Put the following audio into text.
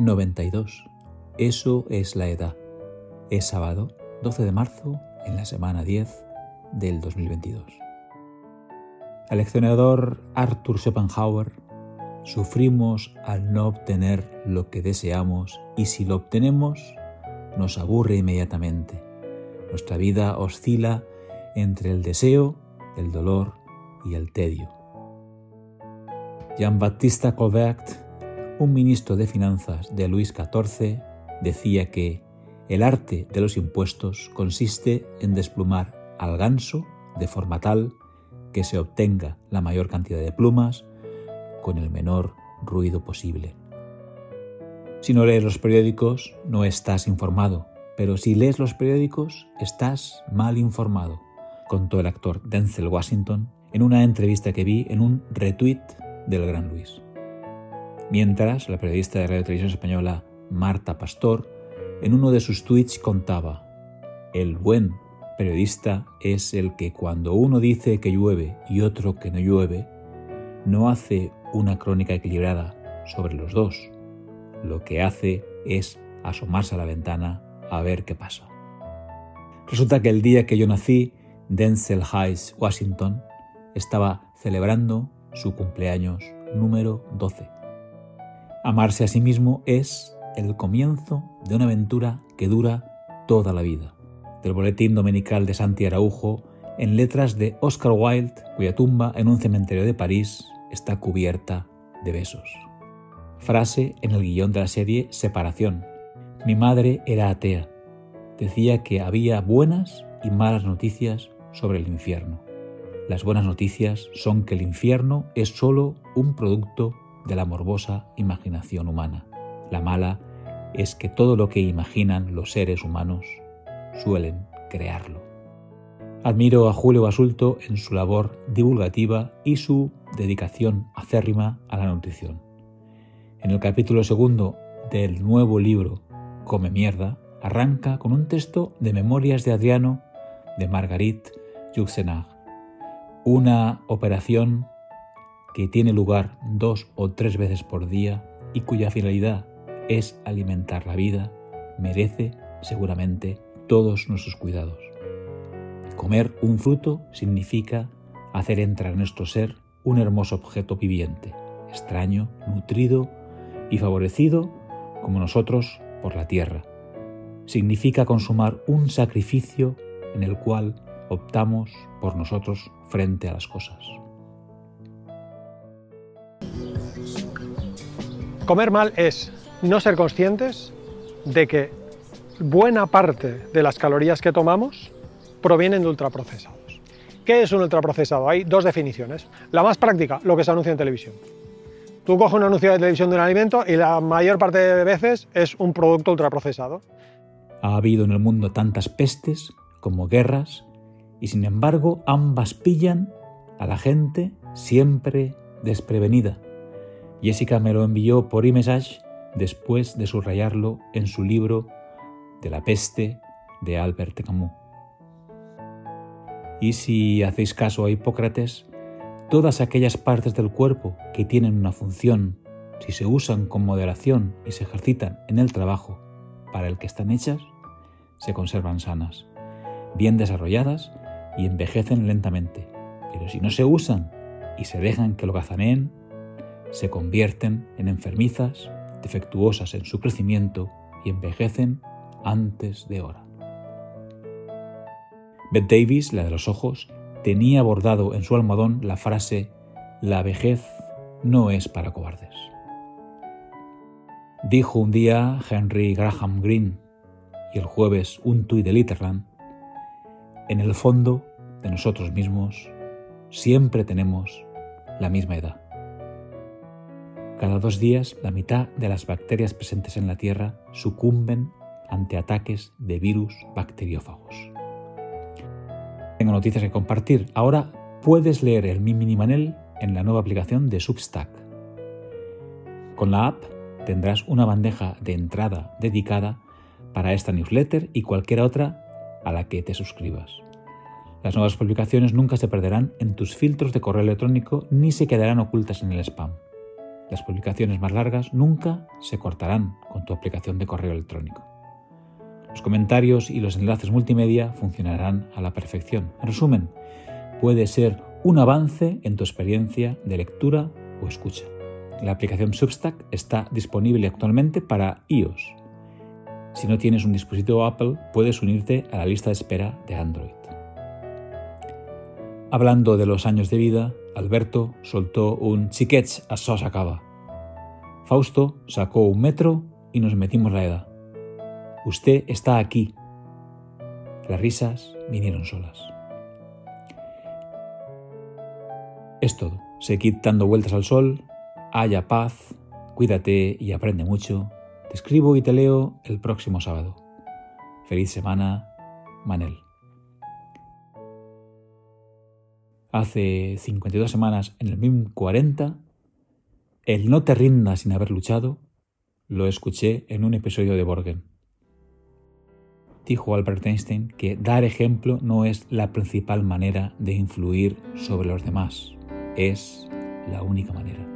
92. Eso es la edad. Es sábado 12 de marzo en la semana 10 del 2022. El leccionador Arthur Schopenhauer sufrimos al no obtener lo que deseamos y si lo obtenemos nos aburre inmediatamente. Nuestra vida oscila entre el deseo, el dolor y el tedio. Jean-Baptiste Colbert, un ministro de finanzas de Luis XIV, decía que el arte de los impuestos consiste en desplumar al ganso de forma tal que se obtenga la mayor cantidad de plumas con el menor ruido posible. Si no lees los periódicos, no estás informado, pero si lees los periódicos, estás mal informado, contó el actor Denzel Washington en una entrevista que vi en un retweet del Gran Luis. Mientras, la periodista de Radio Televisión Española Marta Pastor, en uno de sus tweets contaba, el buen periodista es el que cuando uno dice que llueve y otro que no llueve, no hace una crónica equilibrada sobre los dos. Lo que hace es asomarse a la ventana a ver qué pasa. Resulta que el día que yo nací, Denzel Heights, Washington, estaba celebrando su cumpleaños número 12. Amarse a sí mismo es el comienzo de una aventura que dura toda la vida. Del boletín dominical de Santi Araujo, en letras de Oscar Wilde, cuya tumba en un cementerio de París está cubierta de besos. Frase en el guion de la serie Separación. Mi madre era atea. Decía que había buenas y malas noticias sobre el infierno. Las buenas noticias son que el infierno es solo un producto de la morbosa imaginación humana. La mala es que todo lo que imaginan los seres humanos suelen crearlo. Admiro a Julio Basulto en su labor divulgativa y su dedicación acérrima a la nutrición. En el capítulo segundo del nuevo libro Come mierda, arranca con un texto de Memorias de Adriano de Marguerite Juxenard, una operación que tiene lugar dos o tres veces por día y cuya finalidad es alimentar la vida, merece seguramente todos nuestros cuidados. Comer un fruto significa hacer entrar en nuestro ser un hermoso objeto viviente, extraño, nutrido y favorecido como nosotros por la tierra. Significa consumar un sacrificio en el cual optamos por nosotros frente a las cosas. Comer mal es no ser conscientes de que buena parte de las calorías que tomamos provienen de ultraprocesados. ¿Qué es un ultraprocesado? Hay dos definiciones. La más práctica, lo que se anuncia en televisión. Tú coges un anuncio de televisión de un alimento y la mayor parte de veces es un producto ultraprocesado. Ha habido en el mundo tantas pestes como guerras y sin embargo ambas pillan a la gente siempre desprevenida. Jessica me lo envió por e-message después de subrayarlo en su libro De la peste de Albert Camus. Y si hacéis caso a Hipócrates, todas aquellas partes del cuerpo que tienen una función, si se usan con moderación y se ejercitan en el trabajo para el que están hechas, se conservan sanas, bien desarrolladas y envejecen lentamente. Pero si no se usan y se dejan que lo gazaneen, se convierten en enfermizas, defectuosas en su crecimiento y envejecen antes de hora. Beth Davis, la de los ojos, tenía bordado en su almohadón la frase La vejez no es para cobardes. Dijo un día Henry Graham Greene y el jueves un tuit de Litterland, en el fondo de nosotros mismos siempre tenemos la misma edad. Cada dos días la mitad de las bacterias presentes en la Tierra sucumben ante ataques de virus bacteriófagos. Tengo noticias que compartir. Ahora puedes leer el Mi Minimanel en la nueva aplicación de Substack. Con la app tendrás una bandeja de entrada dedicada para esta newsletter y cualquier otra a la que te suscribas. Las nuevas publicaciones nunca se perderán en tus filtros de correo electrónico ni se quedarán ocultas en el spam. Las publicaciones más largas nunca se cortarán con tu aplicación de correo electrónico. Los comentarios y los enlaces multimedia funcionarán a la perfección. En resumen, puede ser un avance en tu experiencia de lectura o escucha. La aplicación Substack está disponible actualmente para iOS. Si no tienes un dispositivo Apple, puedes unirte a la lista de espera de Android. Hablando de los años de vida, Alberto soltó un chiquets a acaba. Fausto sacó un metro y nos metimos la edad. Usted está aquí. Las risas vinieron solas. Es todo. Seguid dando vueltas al sol, haya paz, cuídate y aprende mucho. Te escribo y te leo el próximo sábado. Feliz semana, Manel. Hace 52 semanas, en el MIM 40, el no te rindas sin haber luchado, lo escuché en un episodio de Borgen. Dijo Albert Einstein que dar ejemplo no es la principal manera de influir sobre los demás, es la única manera.